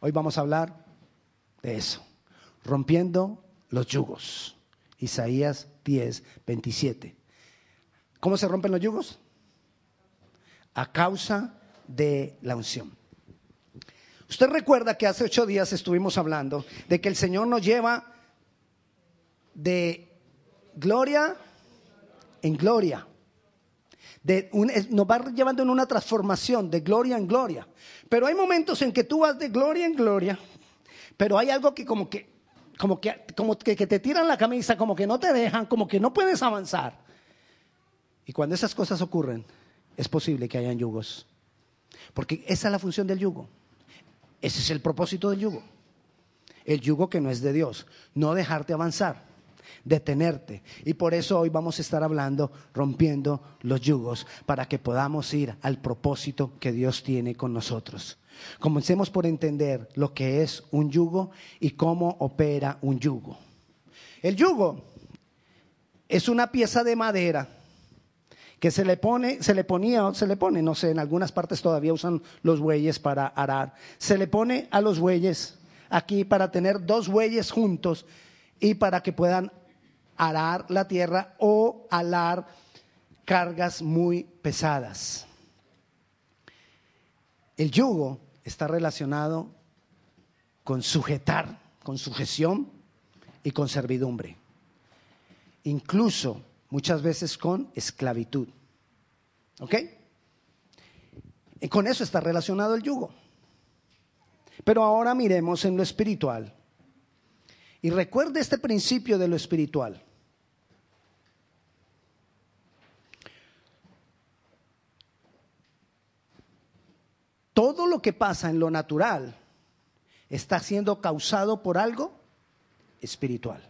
Hoy vamos a hablar de eso, rompiendo los yugos. Isaías 10, 27. ¿Cómo se rompen los yugos? A causa de la unción. Usted recuerda que hace ocho días estuvimos hablando de que el Señor nos lleva de gloria en gloria. Nos va llevando en una transformación de gloria en gloria. Pero hay momentos en que tú vas de gloria en gloria, pero hay algo que como que, como que, como que, que te tiran la camisa, como que no te dejan, como que no puedes avanzar. Y cuando esas cosas ocurren, es posible que hayan yugos. Porque esa es la función del yugo. Ese es el propósito del yugo. El yugo que no es de Dios. No dejarte avanzar, detenerte. Y por eso hoy vamos a estar hablando, rompiendo los yugos, para que podamos ir al propósito que Dios tiene con nosotros. Comencemos por entender lo que es un yugo y cómo opera un yugo. El yugo es una pieza de madera que se le pone, se le ponía, se le pone, no sé, en algunas partes todavía usan los bueyes para arar. Se le pone a los bueyes aquí para tener dos bueyes juntos y para que puedan arar la tierra o alar cargas muy pesadas. El yugo está relacionado con sujetar, con sujeción y con servidumbre. Incluso muchas veces con esclavitud. ¿Ok? Y con eso está relacionado el yugo. Pero ahora miremos en lo espiritual. Y recuerde este principio de lo espiritual. Todo lo que pasa en lo natural está siendo causado por algo espiritual.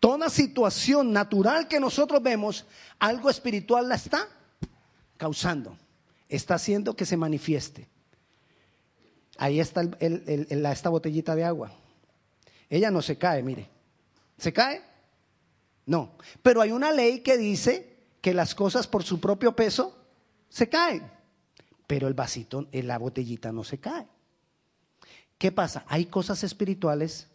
Toda situación natural que nosotros vemos, algo espiritual la está causando, está haciendo que se manifieste. Ahí está esta botellita de agua. Ella no se cae, mire. ¿Se cae? No. Pero hay una ley que dice que las cosas por su propio peso se caen. Pero el vasito, la botellita no se cae. ¿Qué pasa? Hay cosas espirituales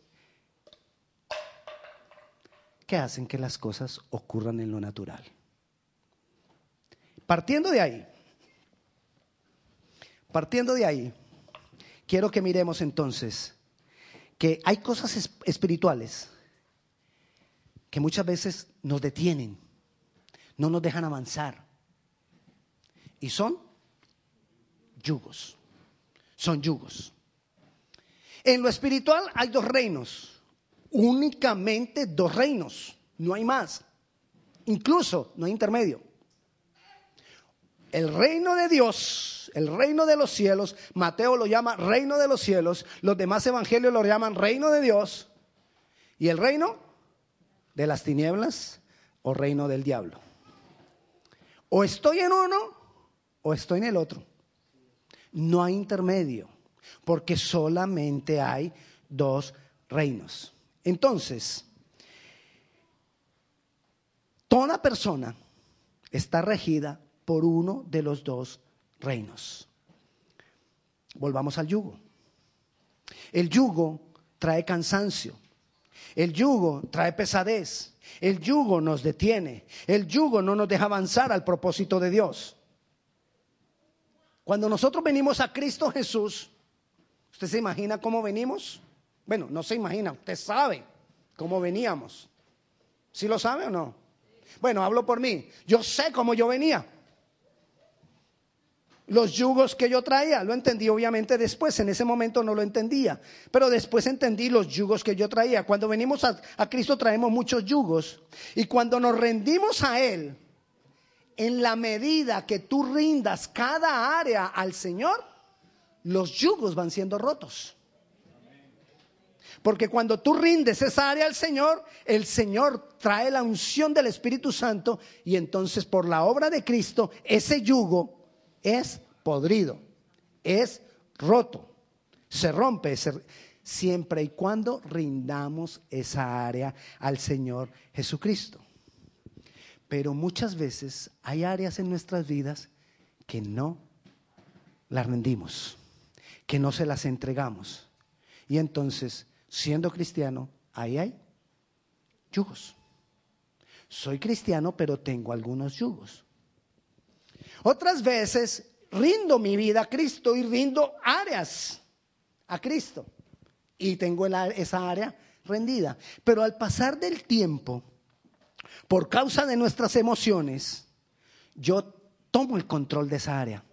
que hacen que las cosas ocurran en lo natural. Partiendo de ahí, partiendo de ahí, quiero que miremos entonces que hay cosas espirituales que muchas veces nos detienen, no nos dejan avanzar. Y son yugos, son yugos. En lo espiritual hay dos reinos únicamente dos reinos, no hay más. Incluso no hay intermedio. El reino de Dios, el reino de los cielos, Mateo lo llama reino de los cielos, los demás evangelios lo llaman reino de Dios, y el reino de las tinieblas o reino del diablo. O estoy en uno o estoy en el otro. No hay intermedio, porque solamente hay dos reinos. Entonces, toda persona está regida por uno de los dos reinos. Volvamos al yugo. El yugo trae cansancio. El yugo trae pesadez. El yugo nos detiene. El yugo no nos deja avanzar al propósito de Dios. Cuando nosotros venimos a Cristo Jesús, ¿usted se imagina cómo venimos? Bueno, no se imagina, usted sabe cómo veníamos. ¿Sí lo sabe o no? Bueno, hablo por mí. Yo sé cómo yo venía. Los yugos que yo traía, lo entendí obviamente después, en ese momento no lo entendía, pero después entendí los yugos que yo traía. Cuando venimos a, a Cristo traemos muchos yugos y cuando nos rendimos a Él, en la medida que tú rindas cada área al Señor, los yugos van siendo rotos. Porque cuando tú rindes esa área al Señor, el Señor trae la unción del Espíritu Santo y entonces por la obra de Cristo ese yugo es podrido, es roto, se rompe siempre y cuando rindamos esa área al Señor Jesucristo. Pero muchas veces hay áreas en nuestras vidas que no las rendimos, que no se las entregamos. Y entonces, siendo cristiano, ahí hay yugos. Soy cristiano, pero tengo algunos yugos. Otras veces rindo mi vida a Cristo y rindo áreas a Cristo. Y tengo esa área rendida. Pero al pasar del tiempo, por causa de nuestras emociones, yo tomo el control de esa área.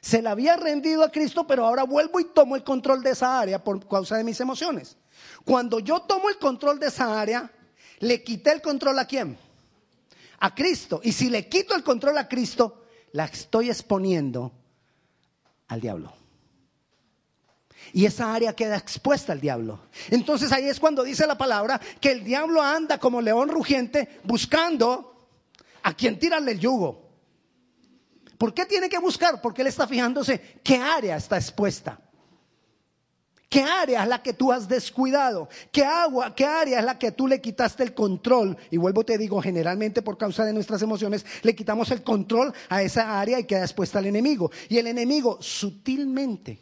Se la había rendido a Cristo, pero ahora vuelvo y tomo el control de esa área por causa de mis emociones. Cuando yo tomo el control de esa área, le quité el control a quién? A Cristo. Y si le quito el control a Cristo, la estoy exponiendo al diablo. Y esa área queda expuesta al diablo. Entonces ahí es cuando dice la palabra que el diablo anda como león rugiente buscando a quien tirarle el yugo. ¿Por qué tiene que buscar? Porque él está fijándose qué área está expuesta. ¿Qué área es la que tú has descuidado? ¿Qué agua, qué área es la que tú le quitaste el control? Y vuelvo te digo, generalmente por causa de nuestras emociones le quitamos el control a esa área y queda expuesta al enemigo. Y el enemigo sutilmente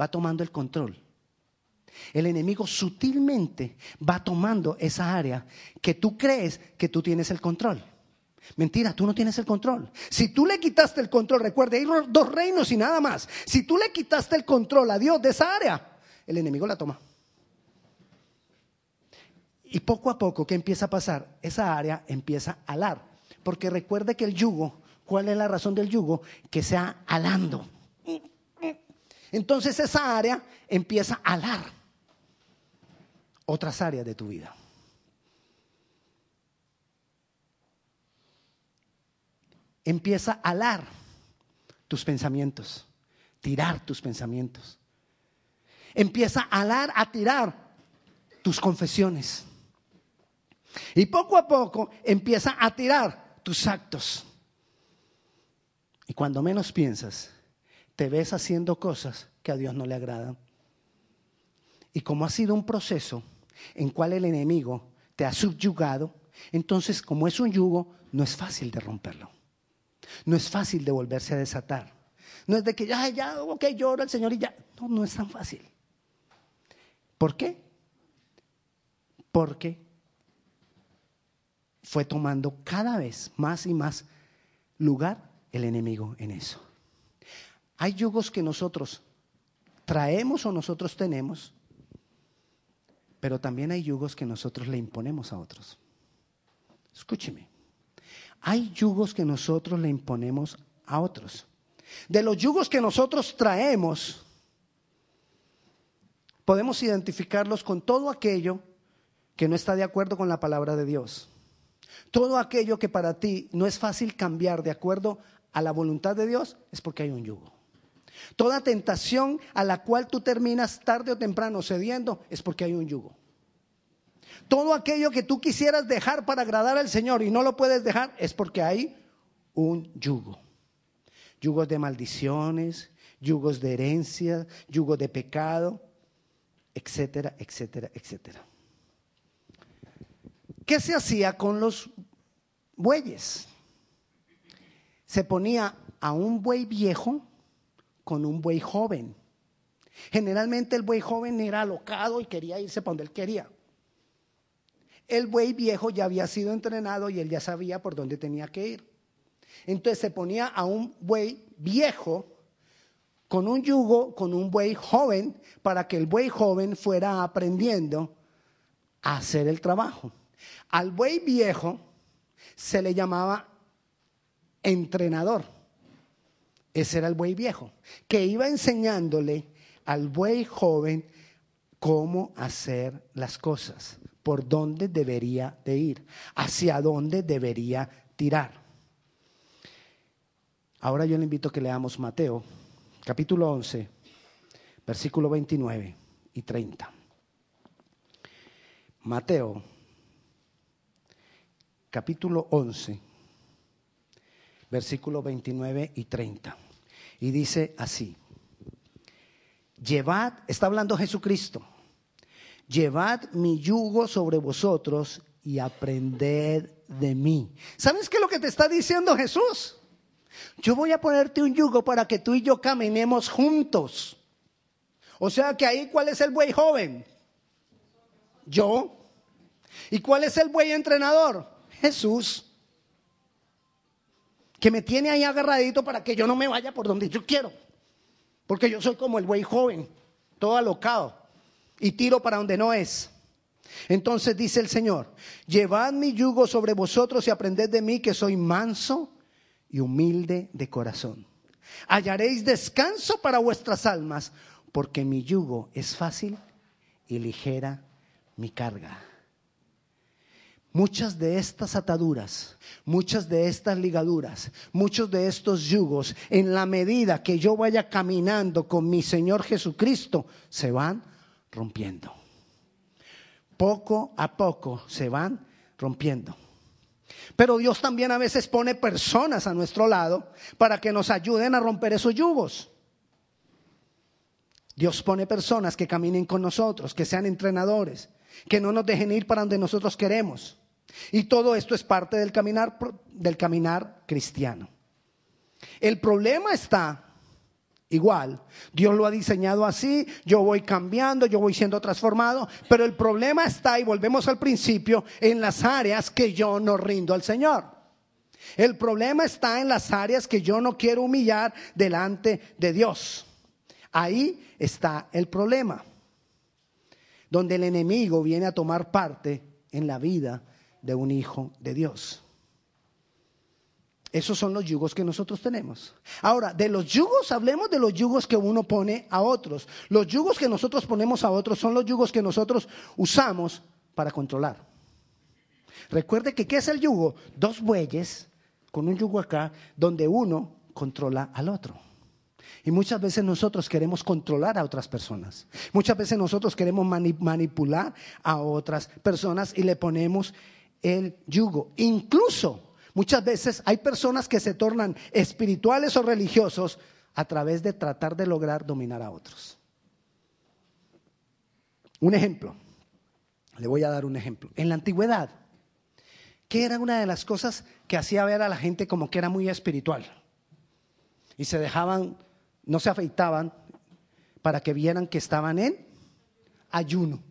va tomando el control. El enemigo sutilmente va tomando esa área que tú crees que tú tienes el control. Mentira, tú no tienes el control. Si tú le quitaste el control, recuerde, hay dos reinos y nada más. Si tú le quitaste el control a Dios de esa área, el enemigo la toma. Y poco a poco, ¿qué empieza a pasar? Esa área empieza a alar. Porque recuerde que el yugo, ¿cuál es la razón del yugo? Que sea alando. Entonces esa área empieza a alar otras áreas de tu vida. Empieza a alar tus pensamientos, tirar tus pensamientos. Empieza a alar, a tirar tus confesiones. Y poco a poco empieza a tirar tus actos. Y cuando menos piensas, te ves haciendo cosas que a Dios no le agradan. Y como ha sido un proceso en cual el enemigo te ha subyugado, entonces como es un yugo, no es fácil de romperlo. No es fácil de volverse a desatar. No es de que ya, ya, ok, lloro al Señor y ya. No, no es tan fácil. ¿Por qué? Porque fue tomando cada vez más y más lugar el enemigo en eso. Hay yugos que nosotros traemos o nosotros tenemos, pero también hay yugos que nosotros le imponemos a otros. Escúcheme. Hay yugos que nosotros le imponemos a otros. De los yugos que nosotros traemos, podemos identificarlos con todo aquello que no está de acuerdo con la palabra de Dios. Todo aquello que para ti no es fácil cambiar de acuerdo a la voluntad de Dios es porque hay un yugo. Toda tentación a la cual tú terminas tarde o temprano cediendo es porque hay un yugo. Todo aquello que tú quisieras dejar para agradar al Señor y no lo puedes dejar es porque hay un yugo. Yugos de maldiciones, yugos de herencia, yugos de pecado, etcétera, etcétera, etcétera. ¿Qué se hacía con los bueyes? Se ponía a un buey viejo con un buey joven. Generalmente el buey joven era alocado y quería irse para donde él quería. El buey viejo ya había sido entrenado y él ya sabía por dónde tenía que ir. Entonces se ponía a un buey viejo con un yugo, con un buey joven, para que el buey joven fuera aprendiendo a hacer el trabajo. Al buey viejo se le llamaba entrenador. Ese era el buey viejo, que iba enseñándole al buey joven cómo hacer las cosas, por dónde debería de ir, hacia dónde debería tirar. Ahora yo le invito a que leamos Mateo, capítulo 11, versículo 29 y 30. Mateo, capítulo 11, versículo 29 y 30. Y dice así, llevad, está hablando Jesucristo, llevad mi yugo sobre vosotros y aprended de mí. ¿Sabes qué es lo que te está diciendo Jesús? Yo voy a ponerte un yugo para que tú y yo caminemos juntos. O sea que ahí, ¿cuál es el buey joven? Yo. ¿Y cuál es el buey entrenador? Jesús. Que me tiene ahí agarradito para que yo no me vaya por donde yo quiero. Porque yo soy como el buey joven, todo alocado. Y tiro para donde no es. Entonces dice el Señor, llevad mi yugo sobre vosotros y aprended de mí que soy manso y humilde de corazón. Hallaréis descanso para vuestras almas, porque mi yugo es fácil y ligera mi carga. Muchas de estas ataduras, muchas de estas ligaduras, muchos de estos yugos, en la medida que yo vaya caminando con mi Señor Jesucristo, se van rompiendo. Poco a poco se van rompiendo. Pero Dios también a veces pone personas a nuestro lado para que nos ayuden a romper esos yugos. Dios pone personas que caminen con nosotros, que sean entrenadores, que no nos dejen ir para donde nosotros queremos. Y todo esto es parte del caminar, del caminar cristiano. El problema está igual. Dios lo ha diseñado así, yo voy cambiando, yo voy siendo transformado, pero el problema está, y volvemos al principio, en las áreas que yo no rindo al Señor. El problema está en las áreas que yo no quiero humillar delante de Dios. Ahí está el problema, donde el enemigo viene a tomar parte en la vida de un hijo de Dios. Esos son los yugos que nosotros tenemos. Ahora, de los yugos, hablemos de los yugos que uno pone a otros. Los yugos que nosotros ponemos a otros son los yugos que nosotros usamos para controlar. Recuerde que ¿qué es el yugo? Dos bueyes con un yugo acá donde uno controla al otro. Y muchas veces nosotros queremos controlar a otras personas. Muchas veces nosotros queremos manipular a otras personas y le ponemos el yugo. Incluso muchas veces hay personas que se tornan espirituales o religiosos a través de tratar de lograr dominar a otros. Un ejemplo, le voy a dar un ejemplo. En la antigüedad, ¿qué era una de las cosas que hacía ver a la gente como que era muy espiritual? Y se dejaban no se afeitaban para que vieran que estaban en ayuno.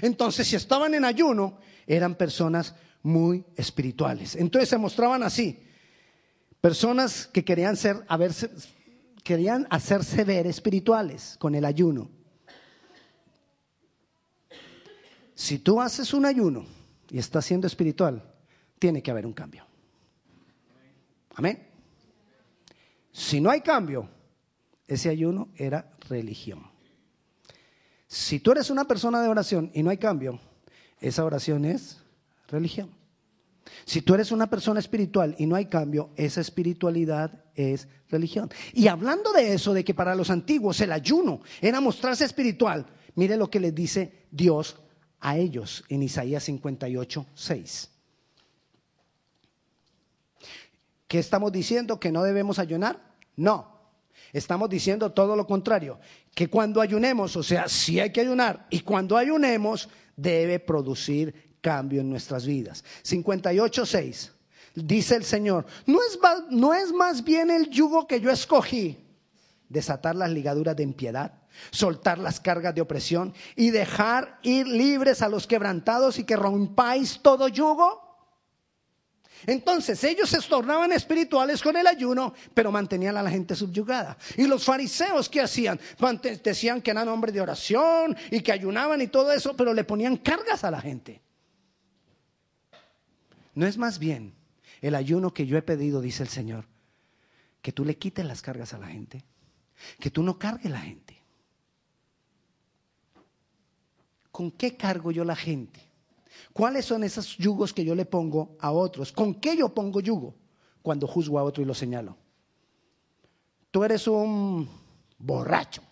Entonces, si estaban en ayuno, eran personas muy espirituales. Entonces se mostraban así, personas que querían ser, querían hacerse ver espirituales con el ayuno. Si tú haces un ayuno y estás siendo espiritual, tiene que haber un cambio. Amén. Si no hay cambio, ese ayuno era religión. Si tú eres una persona de oración y no hay cambio, esa oración es religión. Si tú eres una persona espiritual y no hay cambio, esa espiritualidad es religión. Y hablando de eso, de que para los antiguos el ayuno era mostrarse espiritual, mire lo que les dice Dios a ellos en Isaías 58, 6. ¿Qué estamos diciendo? ¿Que no debemos ayunar? No, estamos diciendo todo lo contrario, que cuando ayunemos, o sea, sí hay que ayunar, y cuando ayunemos debe producir cambio en nuestras vidas. 58.6, dice el Señor, ¿no es, no es más bien el yugo que yo escogí, desatar las ligaduras de impiedad, soltar las cargas de opresión y dejar ir libres a los quebrantados y que rompáis todo yugo? Entonces ellos se tornaban espirituales con el ayuno, pero mantenían a la gente subyugada. Y los fariseos, ¿qué hacían? Decían que eran hombres de oración y que ayunaban y todo eso, pero le ponían cargas a la gente. No es más bien el ayuno que yo he pedido, dice el Señor, que tú le quites las cargas a la gente, que tú no cargues la gente. ¿Con qué cargo yo la gente? ¿Cuáles son esos yugos que yo le pongo a otros? ¿Con qué yo pongo yugo cuando juzgo a otro y lo señalo? Tú eres un borracho.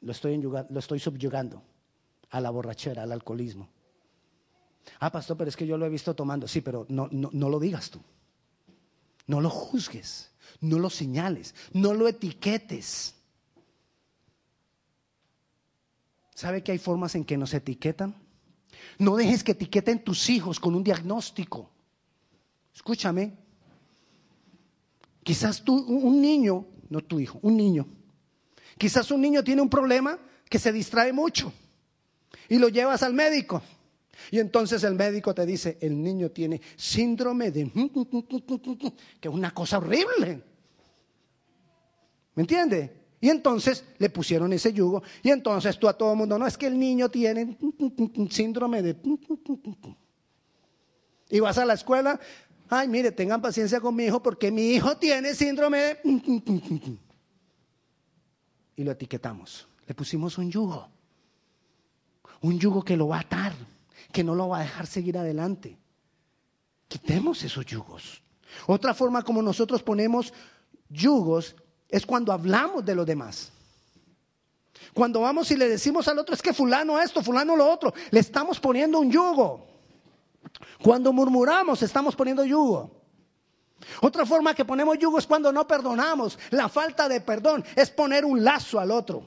Lo estoy, subyugando a la borrachera, al alcoholismo. Ah, pastor, pero es que yo lo he visto tomando. Sí, pero no, no, no lo digas tú. No lo juzgues, no lo señales, no lo etiquetes. ¿Sabe que hay formas en que nos etiquetan? No dejes que etiqueten tus hijos con un diagnóstico. Escúchame. Quizás tú, un niño, no tu hijo, un niño. Quizás un niño tiene un problema que se distrae mucho y lo llevas al médico. Y entonces el médico te dice, el niño tiene síndrome de... que es una cosa horrible. ¿Me entiende? Y entonces le pusieron ese yugo y entonces tú a todo el mundo, no es que el niño tiene síndrome de... Y vas a la escuela, ay, mire, tengan paciencia con mi hijo porque mi hijo tiene síndrome de... Y lo etiquetamos. Le pusimos un yugo. Un yugo que lo va a atar, que no lo va a dejar seguir adelante. Quitemos esos yugos. Otra forma como nosotros ponemos yugos es cuando hablamos de los demás. Cuando vamos y le decimos al otro, es que fulano esto, fulano lo otro, le estamos poniendo un yugo. Cuando murmuramos, estamos poniendo yugo. Otra forma que ponemos yugo es cuando no perdonamos. La falta de perdón es poner un lazo al otro.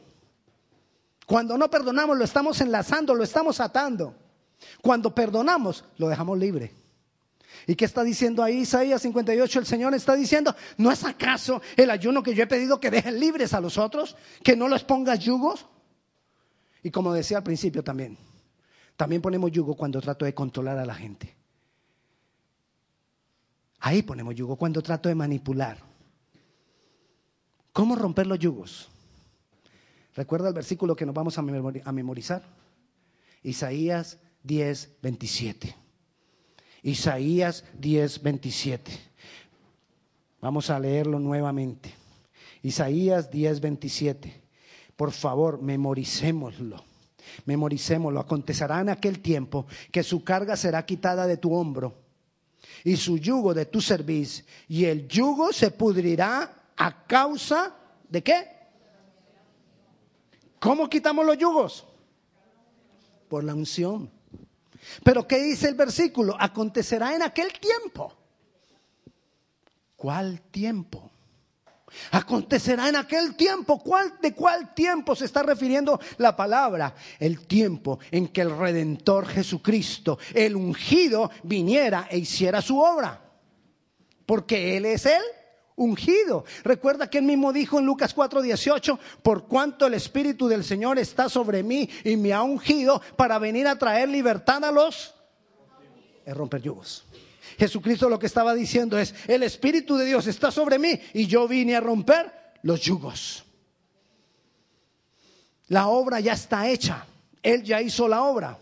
Cuando no perdonamos, lo estamos enlazando, lo estamos atando. Cuando perdonamos, lo dejamos libre. ¿Y qué está diciendo ahí Isaías 58? El Señor está diciendo, ¿no es acaso el ayuno que yo he pedido que dejen libres a los otros? ¿Que no les pongas yugos? Y como decía al principio también, también ponemos yugo cuando trato de controlar a la gente. Ahí ponemos yugo cuando trato de manipular. ¿Cómo romper los yugos? ¿Recuerda el versículo que nos vamos a memorizar? Isaías 10, 27. Isaías 10, 27. Vamos a leerlo nuevamente. Isaías 10, 27. Por favor, memoricémoslo. Memoricémoslo. Acontecerá en aquel tiempo que su carga será quitada de tu hombro y su yugo de tu cerviz, y el yugo se pudrirá a causa de qué? ¿Cómo quitamos los yugos? Por la unción. Pero ¿qué dice el versículo? Acontecerá en aquel tiempo. ¿Cuál tiempo? Acontecerá en aquel tiempo. ¿Cuál, ¿De cuál tiempo se está refiriendo la palabra? El tiempo en que el Redentor Jesucristo, el ungido, viniera e hiciera su obra. Porque Él es Él ungido. Recuerda que él mismo dijo en Lucas 4:18, por cuanto el Espíritu del Señor está sobre mí y me ha ungido para venir a traer libertad a los... Es romper yugos. Jesucristo lo que estaba diciendo es, el Espíritu de Dios está sobre mí y yo vine a romper los yugos. La obra ya está hecha. Él ya hizo la obra.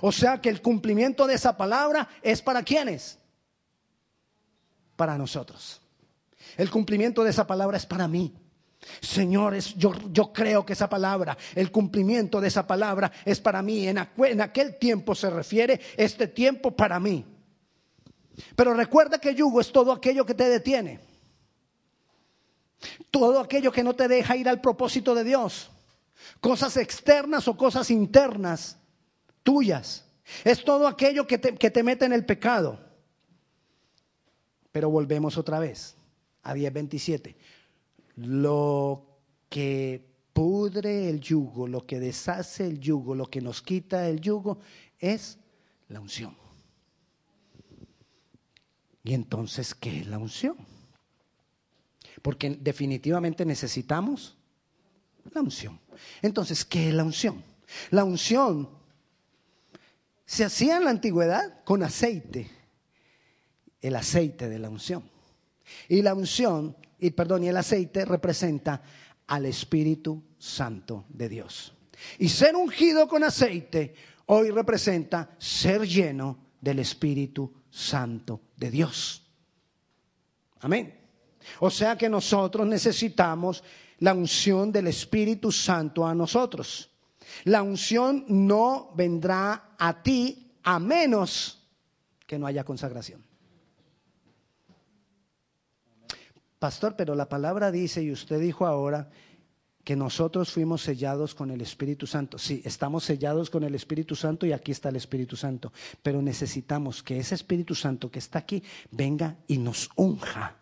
O sea que el cumplimiento de esa palabra es para quienes? Para nosotros. El cumplimiento de esa palabra es para mí. Señores, yo, yo, creo que esa palabra, el cumplimiento de esa palabra es para mí. En, aquel tiempo se refiere este tiempo para mí. Pero recuerda que yugo es todo aquello que te detiene. Todo aquello que no te deja ir al propósito de Dios. Cosas externas o cosas internas tuyas. Es todo aquello que te, que te mete en el pecado. Pero volvemos otra vez a 10:27. Lo que pudre el yugo, lo que deshace el yugo, lo que nos quita el yugo es la unción. Y entonces, ¿qué es la unción? Porque definitivamente necesitamos la unción. Entonces, ¿qué es la unción? La unción se hacía en la antigüedad con aceite, el aceite de la unción. Y la unción, y perdón, y el aceite representa al Espíritu Santo de Dios. Y ser ungido con aceite hoy representa ser lleno del Espíritu Santo de Dios. Amén. O sea que nosotros necesitamos la unción del Espíritu Santo a nosotros. La unción no vendrá a ti a menos que no haya consagración. Pastor, pero la palabra dice, y usted dijo ahora, que nosotros fuimos sellados con el Espíritu Santo. Sí, estamos sellados con el Espíritu Santo y aquí está el Espíritu Santo. Pero necesitamos que ese Espíritu Santo que está aquí venga y nos unja.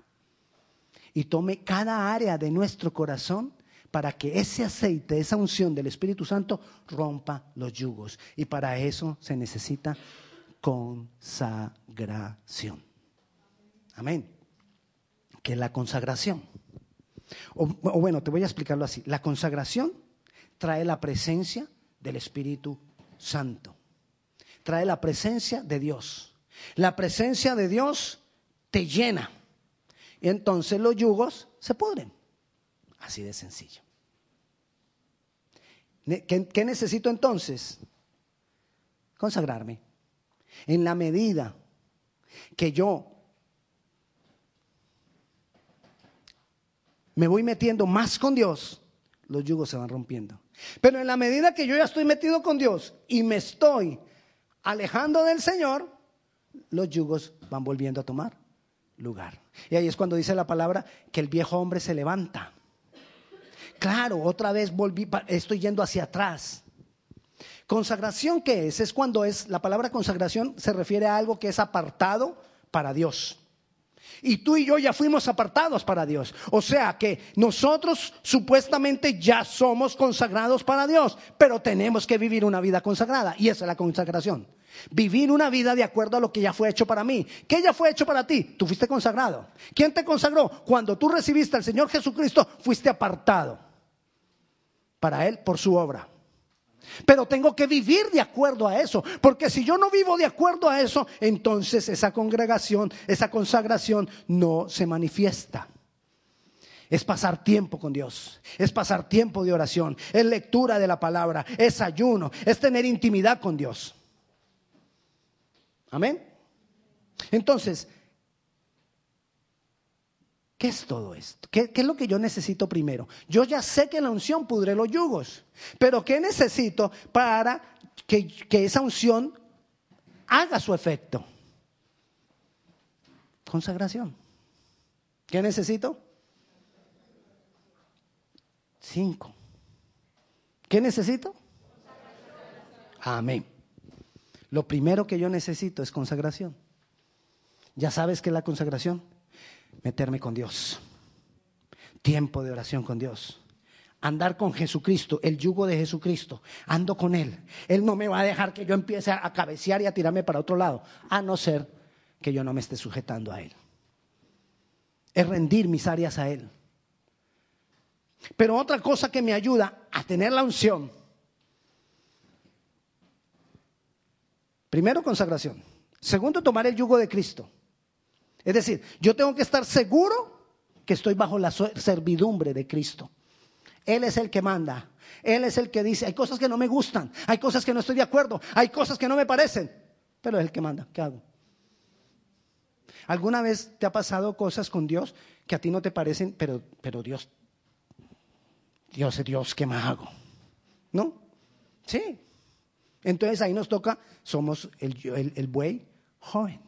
Y tome cada área de nuestro corazón para que ese aceite, esa unción del Espíritu Santo rompa los yugos. Y para eso se necesita consagración. Amén. ¿Qué es la consagración? O, o bueno, te voy a explicarlo así. La consagración trae la presencia del Espíritu Santo. Trae la presencia de Dios. La presencia de Dios te llena. Y entonces los yugos se pudren. Así de sencillo. ¿Qué, qué necesito entonces? Consagrarme. En la medida que yo me voy metiendo más con Dios, los yugos se van rompiendo. Pero en la medida que yo ya estoy metido con Dios y me estoy alejando del Señor, los yugos van volviendo a tomar lugar. Y ahí es cuando dice la palabra que el viejo hombre se levanta. Claro, otra vez volví, estoy yendo hacia atrás. Consagración, ¿qué es? Es cuando es, la palabra consagración se refiere a algo que es apartado para Dios. Y tú y yo ya fuimos apartados para Dios. O sea que nosotros supuestamente ya somos consagrados para Dios, pero tenemos que vivir una vida consagrada. Y esa es la consagración. Vivir una vida de acuerdo a lo que ya fue hecho para mí. ¿Qué ya fue hecho para ti? Tú fuiste consagrado. ¿Quién te consagró? Cuando tú recibiste al Señor Jesucristo, fuiste apartado para Él por su obra. Pero tengo que vivir de acuerdo a eso, porque si yo no vivo de acuerdo a eso, entonces esa congregación, esa consagración no se manifiesta. Es pasar tiempo con Dios, es pasar tiempo de oración, es lectura de la palabra, es ayuno, es tener intimidad con Dios. Amén. Entonces, ¿Qué es todo esto? ¿Qué, es lo que yo necesito primero? Yo ya sé que la unción pudre los yugos, pero ¿qué necesito para que, que esa unción haga su efecto? Consagración. ¿Qué necesito? Cinco. ¿Qué necesito? Amén. Lo primero que yo necesito es consagración. ¿Ya sabes qué es la consagración? Meterme con Dios. Tiempo de oración con Dios. Andar con Jesucristo, el yugo de Jesucristo. Ando con Él. Él no me va a dejar que yo empiece a cabecear y a tirarme para otro lado, a no ser que yo no me esté sujetando a Él. Es rendir mis áreas a Él. Pero otra cosa que me ayuda a tener la unción. Primero, consagración. Segundo, tomar el yugo de Cristo. Es decir, yo tengo que estar seguro que estoy bajo la servidumbre de Cristo. Él es el que manda. Él es el que dice, hay cosas que no me gustan, hay cosas que no estoy de acuerdo, hay cosas que no me parecen, pero es el que manda. ¿Qué hago? ¿Alguna vez te ha pasado cosas con Dios que a ti no te parecen, pero, pero Dios, Dios Dios, ¿qué más hago? ¿No? Sí. Entonces ahí nos toca, somos el, el buey joven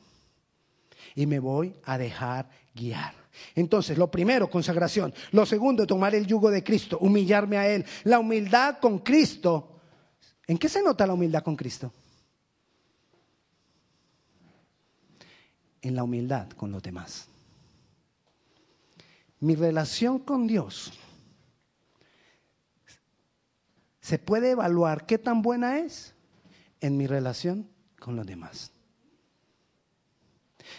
y me voy a dejar guiar. Entonces, lo primero, consagración. Lo segundo, tomar el yugo de Cristo, humillarme a Él. La humildad con Cristo. ¿En qué se nota la humildad con Cristo? En la humildad con los demás. Mi relación con Dios se puede evaluar qué tan buena es en mi relación con los demás.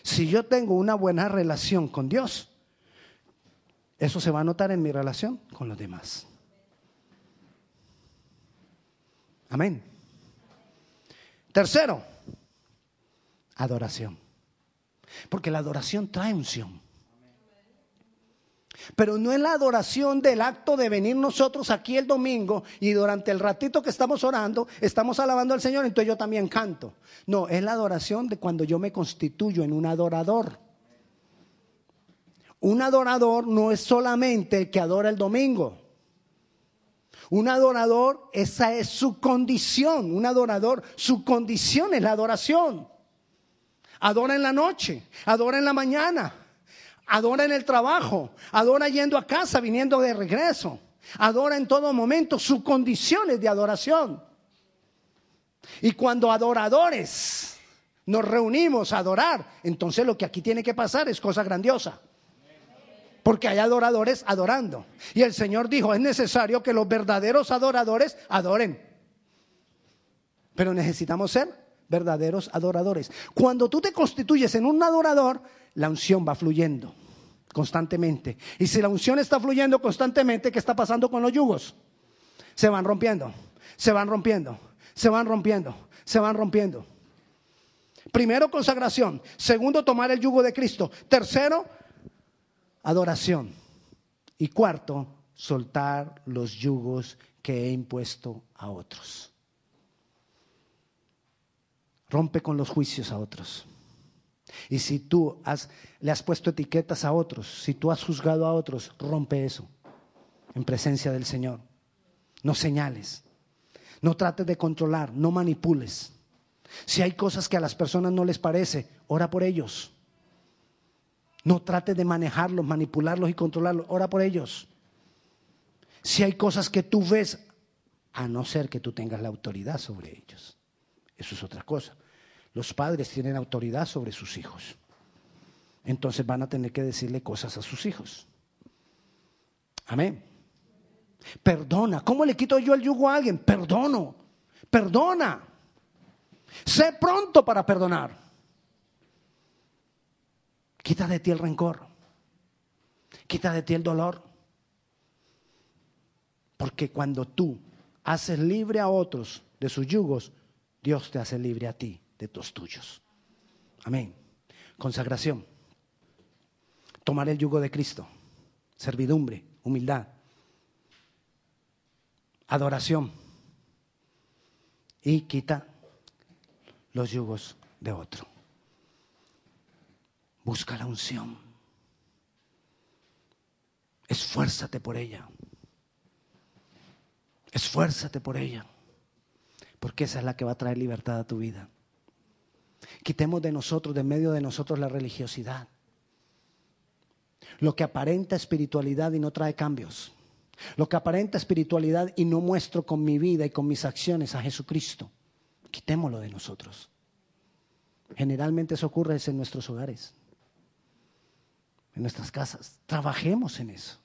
Si yo tengo una buena relación con Dios, eso se va a notar en mi relación con los demás. Amén. Tercero, adoración. Porque la adoración trae unción. Pero no es la adoración del acto de venir nosotros aquí el domingo y durante el ratito que estamos orando, estamos alabando al Señor, entonces yo también canto. No, es la adoración de cuando yo me constituyo en un adorador. Un adorador no es solamente el que adora el domingo. Un adorador, esa es su condición. Un adorador, su condición es la adoración. Adora en la noche, adora en la mañana, Adora en el trabajo, adora yendo a casa, viniendo de regreso. Adora en todo momento sus condiciones de adoración. Y cuando adoradores nos reunimos a adorar, entonces lo que aquí tiene que pasar es cosa grandiosa. Porque hay adoradores adorando. Y el Señor dijo, es necesario que los verdaderos adoradores adoren. Pero necesitamos ser verdaderos adoradores. Cuando tú te constituyes en un adorador, la unción va fluyendo. Constantemente. Y si la unción está fluyendo constantemente, ¿qué está pasando con los yugos? Se van rompiendo, se van rompiendo, se van rompiendo, se van rompiendo. Primero, consagración. Segundo, tomar el yugo de Cristo. Tercero, adoración. Y cuarto, soltar los yugos que he impuesto a otros. Rompe con los juicios a otros. Y si tú has, le has puesto etiquetas a otros, si tú has juzgado a otros, rompe eso en presencia del Señor. No señales, no trates de controlar, no manipules. Si hay cosas que a las personas no les parece, ora por ellos. No trates de manejarlos, manipularlos y controlarlos, ora por ellos. Si hay cosas que tú ves, a no ser que tú tengas la autoridad sobre ellos. Eso es otra cosa. Los padres tienen autoridad sobre sus hijos. Entonces van a tener que decirle cosas a sus hijos. Amén. Perdona. ¿Cómo le quito yo el yugo a alguien? Perdono. Perdona. Sé pronto para perdonar. Quita de ti el rencor. Quita de ti el dolor. Porque cuando tú haces libre a otros de sus yugos, Dios te hace libre a ti de los tuyos. Amén. Consagración. Tomar el yugo de Cristo. Servidumbre, humildad. Adoración. Y quita los yugos de otro. Busca la unción. Esfuérzate por ella. Esfuérzate por ella. Porque esa es la que va a traer libertad a tu vida. Quitemos de nosotros, de medio de nosotros, la religiosidad. Lo que aparenta espiritualidad y no trae cambios. Lo que aparenta espiritualidad y no muestro con mi vida y con mis acciones a Jesucristo. Quitémoslo de nosotros. Generalmente eso ocurre en nuestros hogares, en nuestras casas. Trabajemos en eso.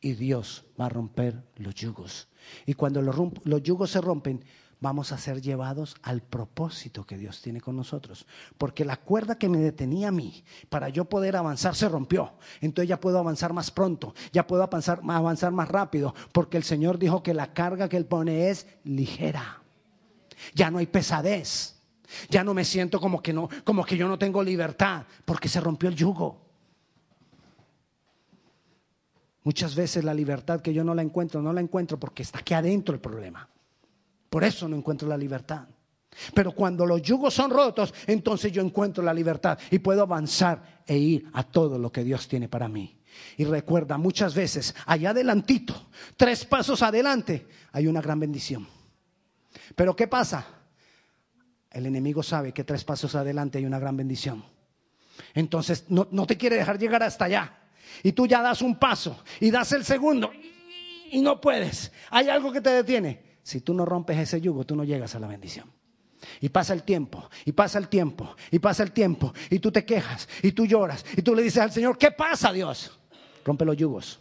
Y Dios va a romper los yugos. Y cuando los, los yugos se rompen, vamos a ser llevados al propósito que Dios tiene con nosotros. Porque la cuerda que me detenía a mí para yo poder avanzar se rompió. Entonces ya puedo avanzar más pronto, ya puedo avanzar, avanzar más rápido, porque el Señor dijo que la carga que Él pone es ligera. Ya no hay pesadez. Ya no me siento como que no, como que yo no tengo libertad, porque se rompió el yugo. Muchas veces la libertad que yo no la encuentro, no la encuentro porque está aquí adentro el problema. Por eso no encuentro la libertad. Pero cuando los yugos son rotos, entonces yo encuentro la libertad y puedo avanzar e ir a todo lo que Dios tiene para mí. Y recuerda, muchas veces, allá adelantito, tres pasos adelante, hay una gran bendición. Pero ¿qué pasa? El enemigo sabe que tres pasos adelante hay una gran bendición. Entonces no, no te quiere dejar llegar hasta allá. Y tú ya das un paso y das el segundo y no puedes. Hay algo que te detiene. Si tú no rompes ese yugo, tú no llegas a la bendición. Y pasa el tiempo, y pasa el tiempo, y pasa el tiempo, y tú te quejas, y tú lloras, y tú le dices al Señor, ¿qué pasa Dios? Rompe los yugos,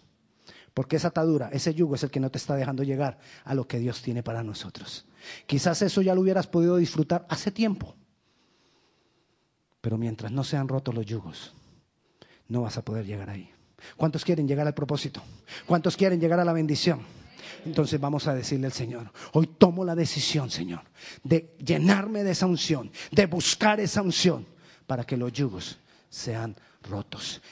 porque esa atadura, ese yugo es el que no te está dejando llegar a lo que Dios tiene para nosotros. Quizás eso ya lo hubieras podido disfrutar hace tiempo, pero mientras no sean rotos los yugos, no vas a poder llegar ahí. ¿Cuántos quieren llegar al propósito? ¿Cuántos quieren llegar a la bendición? Entonces vamos a decirle al Señor, hoy tomo la decisión, Señor, de llenarme de esa unción, de buscar esa unción para que los yugos sean rotos.